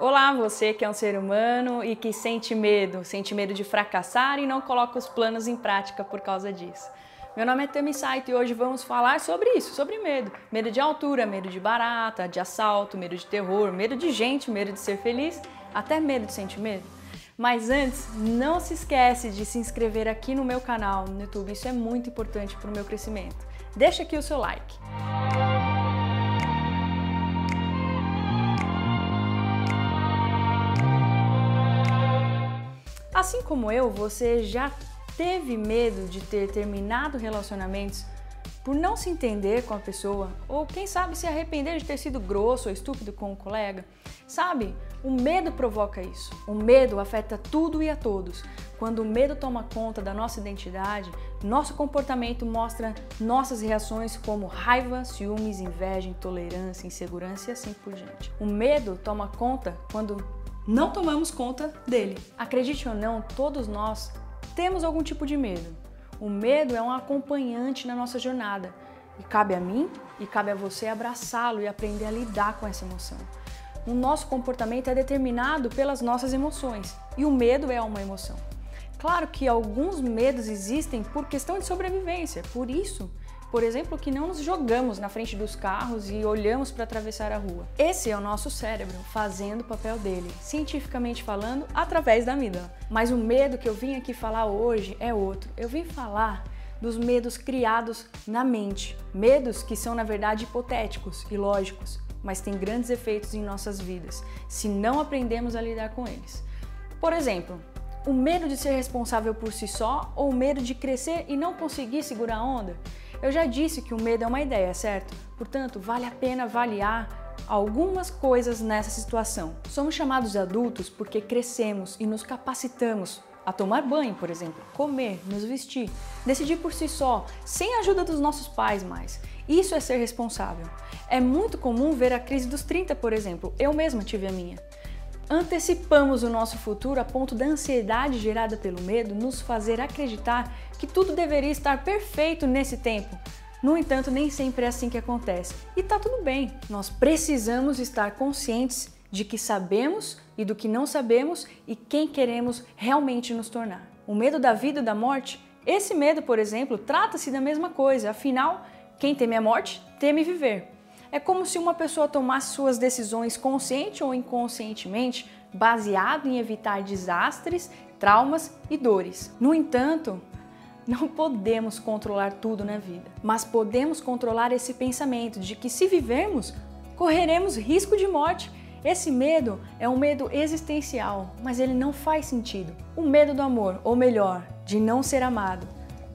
Olá, você que é um ser humano e que sente medo, sente medo de fracassar e não coloca os planos em prática por causa disso. Meu nome é Tami Saito e hoje vamos falar sobre isso, sobre medo. Medo de altura, medo de barata, de assalto, medo de terror, medo de gente, medo de ser feliz, até medo de sentir medo. Mas antes, não se esquece de se inscrever aqui no meu canal no YouTube, isso é muito importante para o meu crescimento. Deixa aqui o seu like. Assim como eu, você já teve medo de ter terminado relacionamentos por não se entender com a pessoa, ou quem sabe se arrepender de ter sido grosso ou estúpido com um colega. Sabe, o medo provoca isso. O medo afeta tudo e a todos. Quando o medo toma conta da nossa identidade, nosso comportamento mostra nossas reações como raiva, ciúmes, inveja, intolerância, insegurança e assim por diante. O medo toma conta quando não tomamos conta dele. Acredite ou não, todos nós temos algum tipo de medo. O medo é um acompanhante na nossa jornada e cabe a mim e cabe a você abraçá-lo e aprender a lidar com essa emoção. O nosso comportamento é determinado pelas nossas emoções e o medo é uma emoção. Claro que alguns medos existem por questão de sobrevivência, por isso por exemplo, que não nos jogamos na frente dos carros e olhamos para atravessar a rua. Esse é o nosso cérebro fazendo o papel dele, cientificamente falando, através da amígdala. Mas o medo que eu vim aqui falar hoje é outro. Eu vim falar dos medos criados na mente. Medos que são, na verdade, hipotéticos e lógicos, mas têm grandes efeitos em nossas vidas, se não aprendemos a lidar com eles. Por exemplo, o medo de ser responsável por si só ou o medo de crescer e não conseguir segurar a onda? Eu já disse que o medo é uma ideia, certo? Portanto, vale a pena avaliar algumas coisas nessa situação. Somos chamados de adultos porque crescemos e nos capacitamos a tomar banho, por exemplo, comer, nos vestir, decidir por si só, sem a ajuda dos nossos pais mais. Isso é ser responsável. É muito comum ver a crise dos 30, por exemplo. Eu mesma tive a minha. Antecipamos o nosso futuro a ponto da ansiedade gerada pelo medo nos fazer acreditar que tudo deveria estar perfeito nesse tempo. No entanto, nem sempre é assim que acontece. E tá tudo bem. Nós precisamos estar conscientes de que sabemos e do que não sabemos e quem queremos realmente nos tornar. O medo da vida e da morte, esse medo, por exemplo, trata-se da mesma coisa. Afinal, quem teme a morte, teme viver. É como se uma pessoa tomasse suas decisões consciente ou inconscientemente, baseado em evitar desastres, traumas e dores. No entanto, não podemos controlar tudo na vida, mas podemos controlar esse pensamento de que se vivermos, correremos risco de morte. Esse medo é um medo existencial, mas ele não faz sentido. O medo do amor, ou melhor, de não ser amado.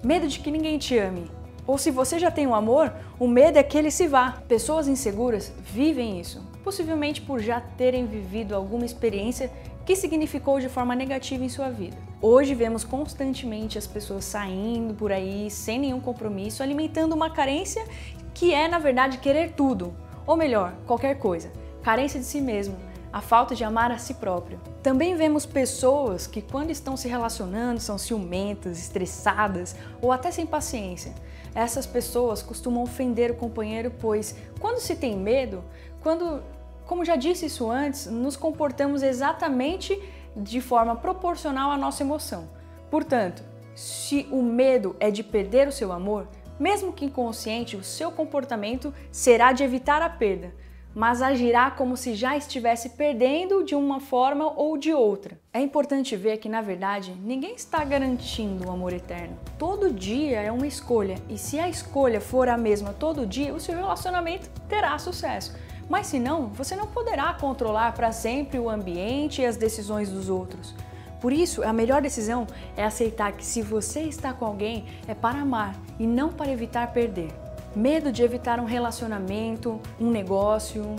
Medo de que ninguém te ame, ou se você já tem um amor, o medo é que ele se vá. Pessoas inseguras vivem isso, possivelmente por já terem vivido alguma experiência que significou de forma negativa em sua vida. Hoje vemos constantemente as pessoas saindo por aí sem nenhum compromisso, alimentando uma carência que é, na verdade, querer tudo, ou melhor, qualquer coisa. Carência de si mesmo, a falta de amar a si próprio. Também vemos pessoas que, quando estão se relacionando, são ciumentas, estressadas ou até sem paciência. Essas pessoas costumam ofender o companheiro, pois quando se tem medo, quando, como já disse isso antes, nos comportamos exatamente de forma proporcional à nossa emoção. Portanto, se o medo é de perder o seu amor, mesmo que inconsciente, o seu comportamento será de evitar a perda mas agirá como se já estivesse perdendo de uma forma ou de outra. É importante ver que, na verdade, ninguém está garantindo o amor eterno. Todo dia é uma escolha, e se a escolha for a mesma todo dia, o seu relacionamento terá sucesso. Mas se não, você não poderá controlar para sempre o ambiente e as decisões dos outros. Por isso, a melhor decisão é aceitar que se você está com alguém é para amar e não para evitar perder medo de evitar um relacionamento, um negócio,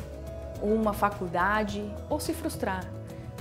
ou uma faculdade, ou se frustrar.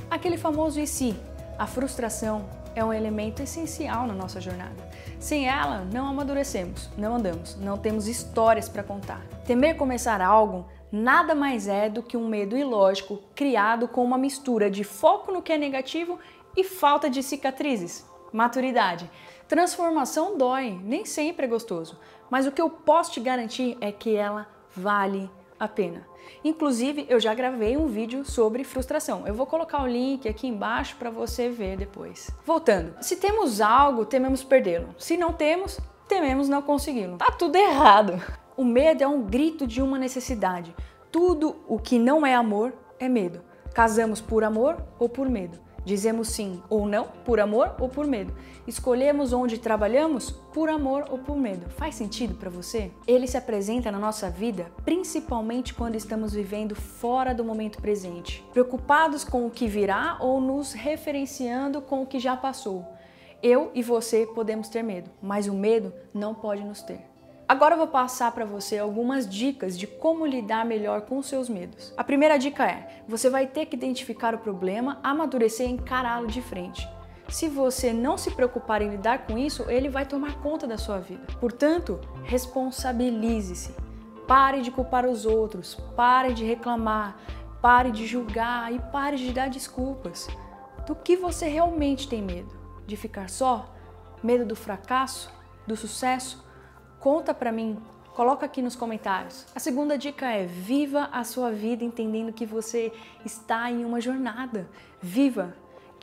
Aquele famoso e se. A frustração é um elemento essencial na nossa jornada. Sem ela, não amadurecemos, não andamos, não temos histórias para contar. Temer começar algo nada mais é do que um medo ilógico criado com uma mistura de foco no que é negativo e falta de cicatrizes. Maturidade. Transformação dói, nem sempre é gostoso, mas o que eu posso te garantir é que ela vale a pena. Inclusive, eu já gravei um vídeo sobre frustração. Eu vou colocar o link aqui embaixo para você ver depois. Voltando, se temos algo, tememos perdê-lo. Se não temos, tememos não consegui-lo. Tá tudo errado. O medo é um grito de uma necessidade. Tudo o que não é amor é medo. Casamos por amor ou por medo. Dizemos sim ou não por amor ou por medo. Escolhemos onde trabalhamos por amor ou por medo. Faz sentido para você? Ele se apresenta na nossa vida principalmente quando estamos vivendo fora do momento presente, preocupados com o que virá ou nos referenciando com o que já passou. Eu e você podemos ter medo, mas o medo não pode nos ter. Agora eu vou passar para você algumas dicas de como lidar melhor com seus medos. A primeira dica é: você vai ter que identificar o problema, amadurecer e encará-lo de frente. Se você não se preocupar em lidar com isso, ele vai tomar conta da sua vida. Portanto, responsabilize-se. Pare de culpar os outros, pare de reclamar, pare de julgar e pare de dar desculpas. Do que você realmente tem medo? De ficar só? Medo do fracasso? Do sucesso? Conta para mim, coloca aqui nos comentários. A segunda dica é: viva a sua vida entendendo que você está em uma jornada. Viva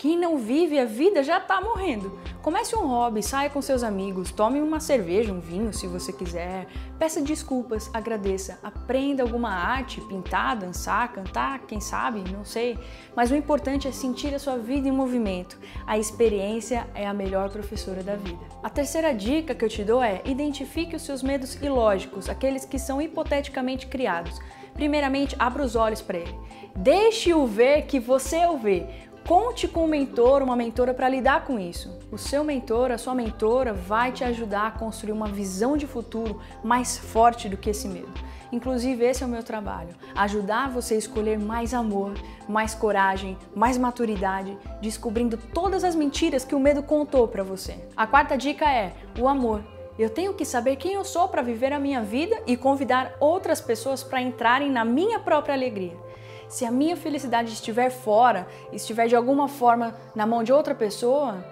quem não vive a vida já está morrendo. Comece um hobby, saia com seus amigos, tome uma cerveja, um vinho se você quiser. Peça desculpas, agradeça, aprenda alguma arte, pintar, dançar, cantar, quem sabe, não sei. Mas o importante é sentir a sua vida em movimento. A experiência é a melhor professora da vida. A terceira dica que eu te dou é: identifique os seus medos ilógicos, aqueles que são hipoteticamente criados. Primeiramente, abra os olhos para ele. Deixe-o ver que você o vê. Conte com um mentor, uma mentora para lidar com isso. O seu mentor, a sua mentora vai te ajudar a construir uma visão de futuro mais forte do que esse medo. Inclusive, esse é o meu trabalho: ajudar você a escolher mais amor, mais coragem, mais maturidade, descobrindo todas as mentiras que o medo contou para você. A quarta dica é o amor. Eu tenho que saber quem eu sou para viver a minha vida e convidar outras pessoas para entrarem na minha própria alegria. Se a minha felicidade estiver fora, estiver de alguma forma na mão de outra pessoa,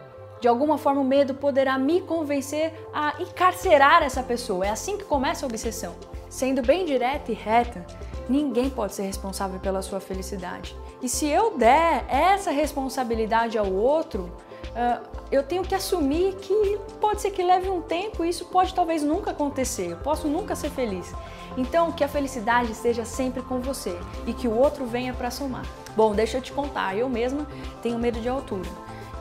de alguma forma o medo poderá me convencer a encarcerar essa pessoa. É assim que começa a obsessão. Sendo bem direta e reta, ninguém pode ser responsável pela sua felicidade. E se eu der essa responsabilidade ao outro, uh, eu tenho que assumir que pode ser que leve um tempo e isso pode talvez nunca acontecer. Eu posso nunca ser feliz. Então, que a felicidade esteja sempre com você e que o outro venha para somar. Bom, deixa eu te contar, eu mesma tenho medo de altura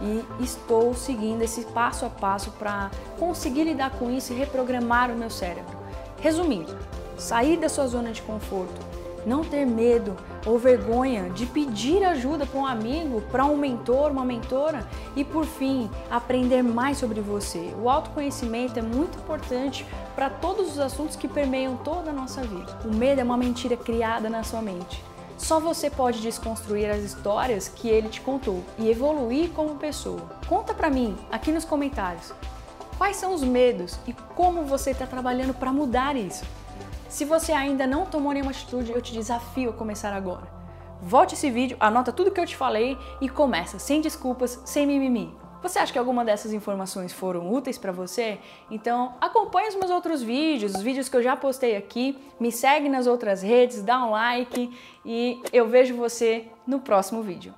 e estou seguindo esse passo a passo para conseguir lidar com isso e reprogramar o meu cérebro. Resumindo, sair da sua zona de conforto, não ter medo ou vergonha de pedir ajuda para um amigo, para um mentor, uma mentora e por fim, aprender mais sobre você. O autoconhecimento é muito importante para todos os assuntos que permeiam toda a nossa vida. O medo é uma mentira criada na sua mente. Só você pode desconstruir as histórias que ele te contou e evoluir como pessoa. Conta para mim aqui nos comentários quais são os medos e como você está trabalhando para mudar isso. Se você ainda não tomou nenhuma atitude, eu te desafio a começar agora. Volte esse vídeo, anota tudo que eu te falei e começa, sem desculpas, sem mimimi. Você acha que alguma dessas informações foram úteis para você? Então acompanhe os meus outros vídeos, os vídeos que eu já postei aqui, me segue nas outras redes, dá um like e eu vejo você no próximo vídeo.